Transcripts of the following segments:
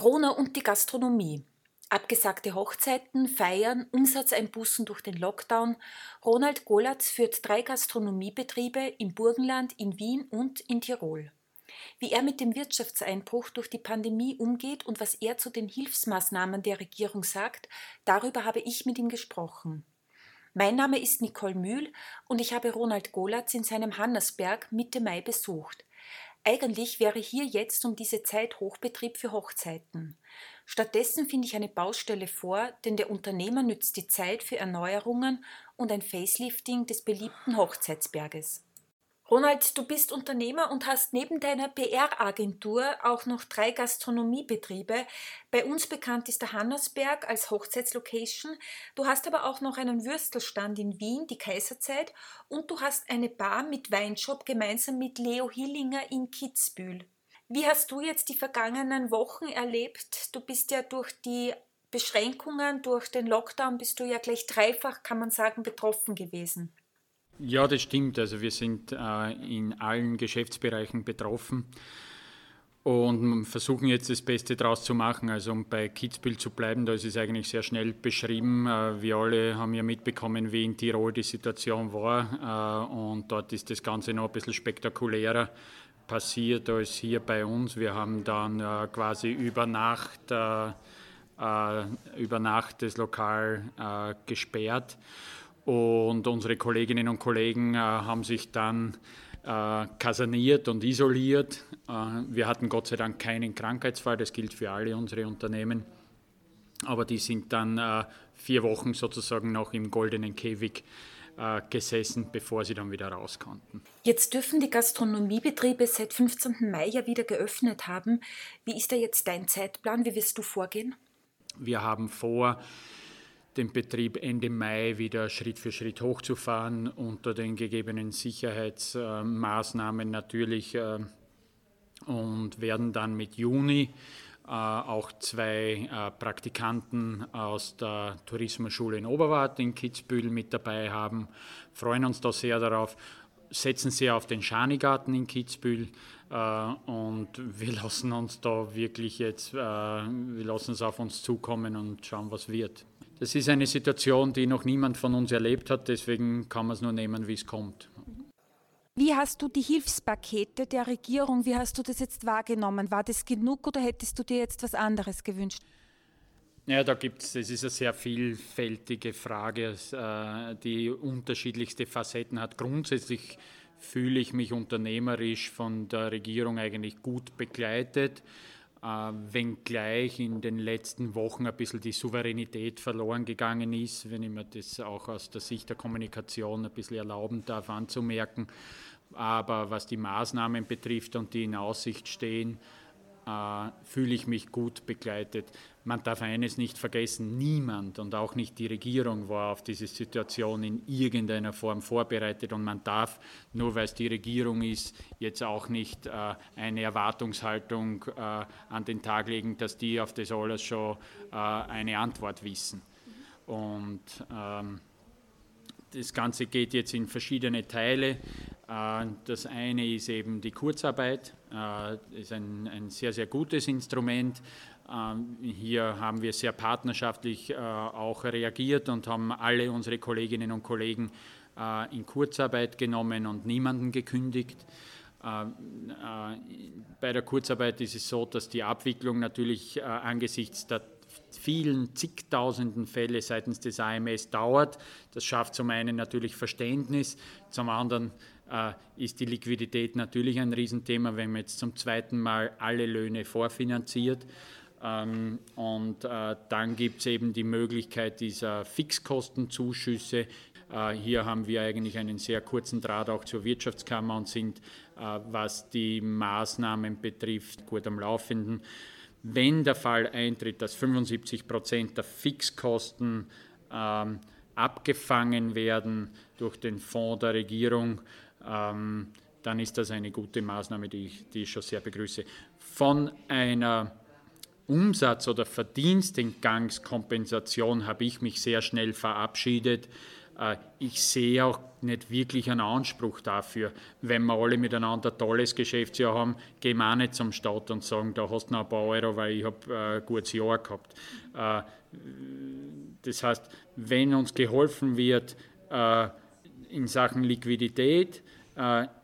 Corona und die Gastronomie. Abgesagte Hochzeiten, Feiern, Umsatzeinbußen durch den Lockdown. Ronald Golatz führt drei Gastronomiebetriebe im Burgenland, in Wien und in Tirol. Wie er mit dem Wirtschaftseinbruch durch die Pandemie umgeht und was er zu den Hilfsmaßnahmen der Regierung sagt, darüber habe ich mit ihm gesprochen. Mein Name ist Nicole Mühl und ich habe Ronald Golatz in seinem Hannersberg Mitte Mai besucht. Eigentlich wäre hier jetzt um diese Zeit Hochbetrieb für Hochzeiten. Stattdessen finde ich eine Baustelle vor, denn der Unternehmer nützt die Zeit für Erneuerungen und ein Facelifting des beliebten Hochzeitsberges. Ronald, du bist Unternehmer und hast neben deiner PR-Agentur auch noch drei Gastronomiebetriebe. Bei uns bekannt ist der Hannersberg als Hochzeitslocation. Du hast aber auch noch einen Würstelstand in Wien, die Kaiserzeit, und du hast eine Bar mit Weinshop gemeinsam mit Leo Hillinger in Kitzbühel. Wie hast du jetzt die vergangenen Wochen erlebt? Du bist ja durch die Beschränkungen, durch den Lockdown, bist du ja gleich dreifach, kann man sagen, betroffen gewesen. Ja, das stimmt. Also wir sind äh, in allen Geschäftsbereichen betroffen und versuchen jetzt das Beste daraus zu machen. Also um bei Kitzbühel zu bleiben, da ist es eigentlich sehr schnell beschrieben. Äh, wir alle haben ja mitbekommen, wie in Tirol die Situation war äh, und dort ist das Ganze noch ein bisschen spektakulärer passiert als hier bei uns. Wir haben dann quasi über Nacht, über Nacht das Lokal gesperrt und unsere Kolleginnen und Kollegen äh, haben sich dann äh, kaserniert und isoliert. Äh, wir hatten Gott sei Dank keinen Krankheitsfall, das gilt für alle unsere Unternehmen. Aber die sind dann äh, vier Wochen sozusagen noch im goldenen Käfig äh, gesessen, bevor sie dann wieder raus konnten. Jetzt dürfen die Gastronomiebetriebe seit 15. Mai ja wieder geöffnet haben. Wie ist da jetzt dein Zeitplan? Wie wirst du vorgehen? Wir haben vor, den Betrieb Ende Mai wieder Schritt für Schritt hochzufahren, unter den gegebenen Sicherheitsmaßnahmen natürlich äh, und werden dann mit Juni äh, auch zwei äh, Praktikanten aus der Tourismusschule in Oberwart in Kitzbühel mit dabei haben, freuen uns da sehr darauf, setzen sehr auf den Schanigarten in Kitzbühel und wir lassen uns da wirklich jetzt, wir lassen es auf uns zukommen und schauen, was wird. Das ist eine Situation, die noch niemand von uns erlebt hat, deswegen kann man es nur nehmen, wie es kommt. Wie hast du die Hilfspakete der Regierung, wie hast du das jetzt wahrgenommen? War das genug oder hättest du dir jetzt was anderes gewünscht? Ja, da gibt es, das ist eine sehr vielfältige Frage, äh, die unterschiedlichste Facetten hat. Grundsätzlich fühle ich mich unternehmerisch von der Regierung eigentlich gut begleitet. Äh, wenngleich in den letzten Wochen ein bisschen die Souveränität verloren gegangen ist, wenn ich mir das auch aus der Sicht der Kommunikation ein bisschen erlauben darf anzumerken. Aber was die Maßnahmen betrifft und die in Aussicht stehen, fühle ich mich gut begleitet. Man darf eines nicht vergessen, niemand und auch nicht die Regierung war auf diese Situation in irgendeiner Form vorbereitet und man darf, nur weil es die Regierung ist, jetzt auch nicht äh, eine Erwartungshaltung äh, an den Tag legen, dass die auf das alles schon äh, eine Antwort wissen. Und ähm, das Ganze geht jetzt in verschiedene Teile. Äh, das eine ist eben die Kurzarbeit, das äh, ist ein, ein sehr, sehr gutes Instrument. Ähm, hier haben wir sehr partnerschaftlich äh, auch reagiert und haben alle unsere Kolleginnen und Kollegen in Kurzarbeit genommen und niemanden gekündigt. Bei der Kurzarbeit ist es so, dass die Abwicklung natürlich angesichts der vielen zigtausenden Fälle seitens des AMS dauert. Das schafft zum einen natürlich Verständnis, zum anderen äh, ist die Liquidität natürlich ein Riesenthema, wenn man jetzt zum zweiten Mal alle Löhne vorfinanziert. Ähm, und äh, dann gibt es eben die Möglichkeit dieser Fixkostenzuschüsse. Äh, hier haben wir eigentlich einen sehr kurzen Draht auch zur Wirtschaftskammer und sind, was die Maßnahmen betrifft, gut am Laufenden. Wenn der Fall eintritt, dass 75 Prozent der Fixkosten ähm, abgefangen werden durch den Fonds der Regierung, ähm, dann ist das eine gute Maßnahme, die ich, die ich schon sehr begrüße. Von einer Umsatz- oder Verdienstengangskompensation habe ich mich sehr schnell verabschiedet. Äh, ich sehe auch nicht wirklich einen Anspruch dafür. Wenn wir alle miteinander ein tolles Geschäftsjahr haben, gehen wir auch nicht zum Staat und sagen, da hast du noch ein paar Euro, weil ich habe äh, ein gutes Jahr gehabt. Äh, das heißt, wenn uns geholfen wird in Sachen Liquidität,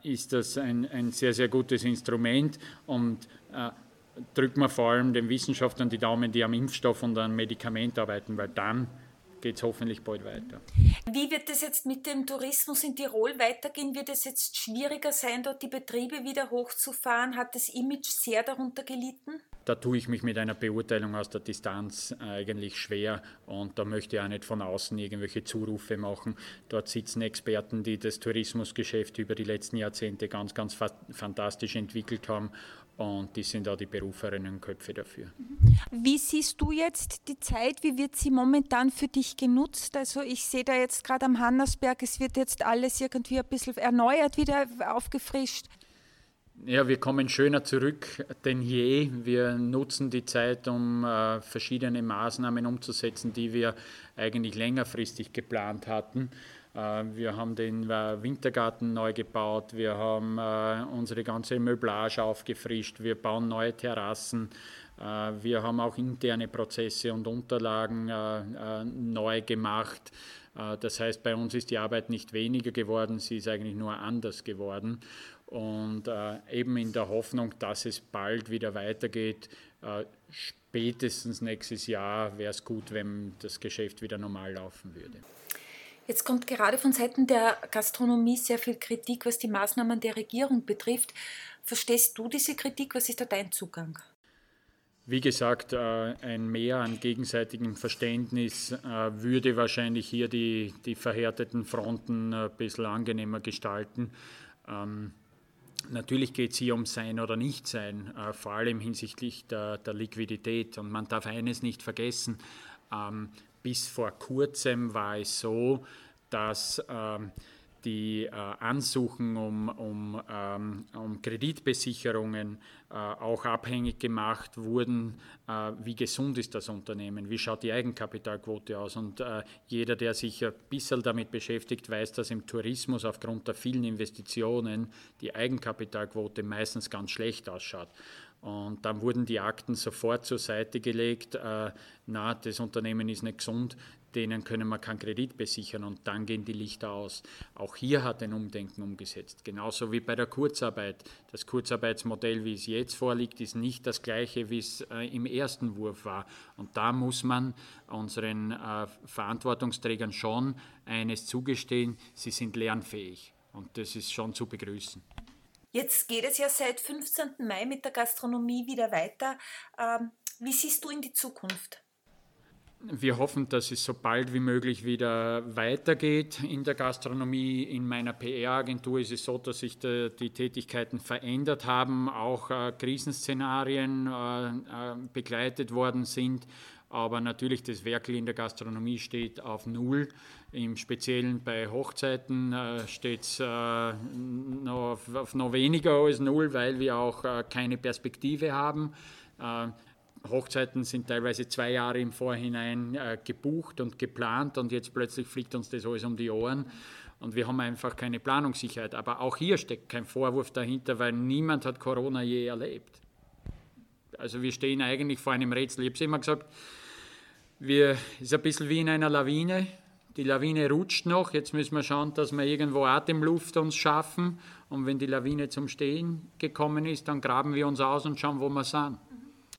ist das ein, ein sehr, sehr gutes Instrument und drücken wir vor allem den Wissenschaftlern die Daumen, die am Impfstoff und am Medikament arbeiten, weil dann geht es hoffentlich bald weiter. Wie wird es jetzt mit dem Tourismus in Tirol weitergehen? Wird es jetzt schwieriger sein, dort die Betriebe wieder hochzufahren? Hat das Image sehr darunter gelitten? Da tue ich mich mit einer Beurteilung aus der Distanz eigentlich schwer und da möchte ich auch nicht von außen irgendwelche Zurufe machen. Dort sitzen Experten, die das Tourismusgeschäft über die letzten Jahrzehnte ganz, ganz fantastisch entwickelt haben und die sind auch die berufenen Köpfe dafür. Wie siehst du jetzt die Zeit? Wie wird sie momentan für dich genutzt? Also ich sehe da jetzt gerade am Hannersberg, es wird jetzt alles irgendwie ein bisschen erneuert, wieder aufgefrischt. Ja, wir kommen schöner zurück denn je. Wir nutzen die Zeit, um äh, verschiedene Maßnahmen umzusetzen, die wir eigentlich längerfristig geplant hatten. Äh, wir haben den äh, Wintergarten neu gebaut, wir haben äh, unsere ganze Möblage aufgefrischt, wir bauen neue Terrassen, wir haben auch interne Prozesse und Unterlagen neu gemacht. Das heißt, bei uns ist die Arbeit nicht weniger geworden, sie ist eigentlich nur anders geworden. Und eben in der Hoffnung, dass es bald wieder weitergeht, spätestens nächstes Jahr wäre es gut, wenn das Geschäft wieder normal laufen würde. Jetzt kommt gerade von Seiten der Gastronomie sehr viel Kritik, was die Maßnahmen der Regierung betrifft. Verstehst du diese Kritik? Was ist da dein Zugang? Wie gesagt, äh, ein Mehr an gegenseitigem Verständnis äh, würde wahrscheinlich hier die, die verhärteten Fronten ein bisschen angenehmer gestalten. Ähm, natürlich geht es hier um Sein oder Nichtsein, äh, vor allem hinsichtlich der, der Liquidität. Und man darf eines nicht vergessen, ähm, bis vor kurzem war es so, dass ähm, die äh, Ansuchen um, um, ähm, um Kreditbesicherungen äh, auch abhängig gemacht wurden, äh, wie gesund ist das Unternehmen, wie schaut die Eigenkapitalquote aus. Und äh, jeder, der sich ein bisschen damit beschäftigt, weiß, dass im Tourismus aufgrund der vielen Investitionen die Eigenkapitalquote meistens ganz schlecht ausschaut. Und dann wurden die Akten sofort zur Seite gelegt. Äh, na, das Unternehmen ist nicht gesund, denen können wir keinen Kredit besichern und dann gehen die Lichter aus. Auch hier hat ein Umdenken umgesetzt. Genauso wie bei der Kurzarbeit. Das Kurzarbeitsmodell, wie es jetzt vorliegt, ist nicht das gleiche, wie es äh, im ersten Wurf war. Und da muss man unseren äh, Verantwortungsträgern schon eines zugestehen, sie sind lernfähig. Und das ist schon zu begrüßen. Jetzt geht es ja seit 15. Mai mit der Gastronomie wieder weiter. Ähm, wie siehst du in die Zukunft? Wir hoffen, dass es so bald wie möglich wieder weitergeht in der Gastronomie. In meiner PR-Agentur ist es so, dass sich die, Tätigkeiten verändert haben, auch äh, Krisenszenarien äh, äh, begleitet worden sind. Aber natürlich, das Werkel in der Gastronomie steht auf Null. Im Speziellen bei Hochzeiten äh, steht es äh, noch auf, auf, noch weniger als Null, weil wir auch äh, keine Perspektive haben. Äh, Hochzeiten sind teilweise zwei Jahre im Vorhinein äh, gebucht und geplant und jetzt plötzlich fliegt uns das alles um die Ohren und wir haben einfach keine Planungssicherheit. Aber auch hier steckt kein Vorwurf dahinter, weil niemand hat Corona je erlebt. Also wir stehen eigentlich vor einem Rätsel. Ich habe es immer gesagt, es ist ein bisschen wie in einer Lawine. Die Lawine rutscht noch. Jetzt müssen wir schauen, dass wir irgendwo Atemluft uns schaffen. Und wenn die Lawine zum Stehen gekommen ist, dann graben wir uns aus und schauen, wo wir sind.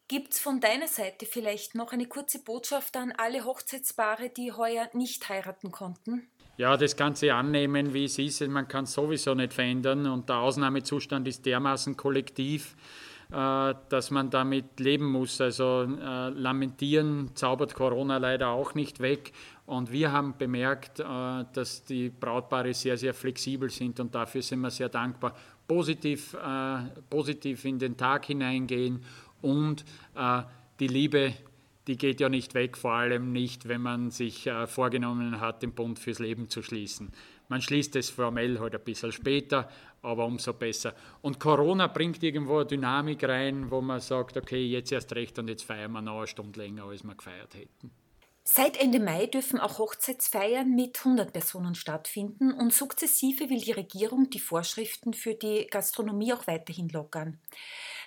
Gibt es von deiner Seite vielleicht noch eine kurze Botschaft an alle Hochzeitspaare, die heuer nicht heiraten konnten? Ja, das Ganze annehmen, wie es ist. Man kann es sowieso nicht verändern und der Ausnahmezustand ist dermaßen kollektiv dass man damit leben muss. Also äh, lamentieren zaubert Corona leider auch nicht weg. Und wir haben bemerkt, äh, dass die Brautpaare sehr, sehr flexibel sind und dafür sind wir sehr dankbar. Positiv, positiv in den Tag hineingehen und die Liebe die geht ja nicht weg, vor allem nicht, wenn man sich vorgenommen hat, den Bund fürs Leben zu schließen. Man schließt es formell halt ein bisschen später, aber umso besser. Und Corona bringt irgendwo eine Dynamik rein, wo man sagt, okay, jetzt erst recht und jetzt feiern wir noch eine Stunde länger, als wir gefeiert hätten. Seit Ende Mai dürfen auch Hochzeitsfeiern mit 100 Personen stattfinden und sukzessive will die Regierung die Vorschriften für die Gastronomie auch weiterhin lockern.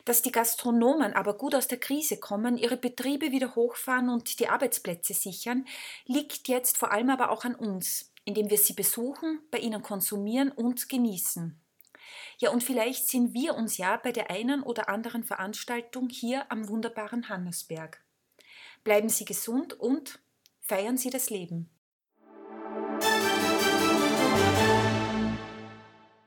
Dass die Gastronomen aber gut aus der Krise kommen, ihre Betriebe wieder hochfahren und die Arbeitsplätze sichern, liegt jetzt vor allem aber auch an uns, indem wir sie besuchen, bei ihnen konsumieren und genießen. Ja, und vielleicht sehen wir uns ja bei der einen oder anderen Veranstaltung hier am wunderbaren Hannesberg. Bleiben Sie gesund und Feiern Sie das Leben.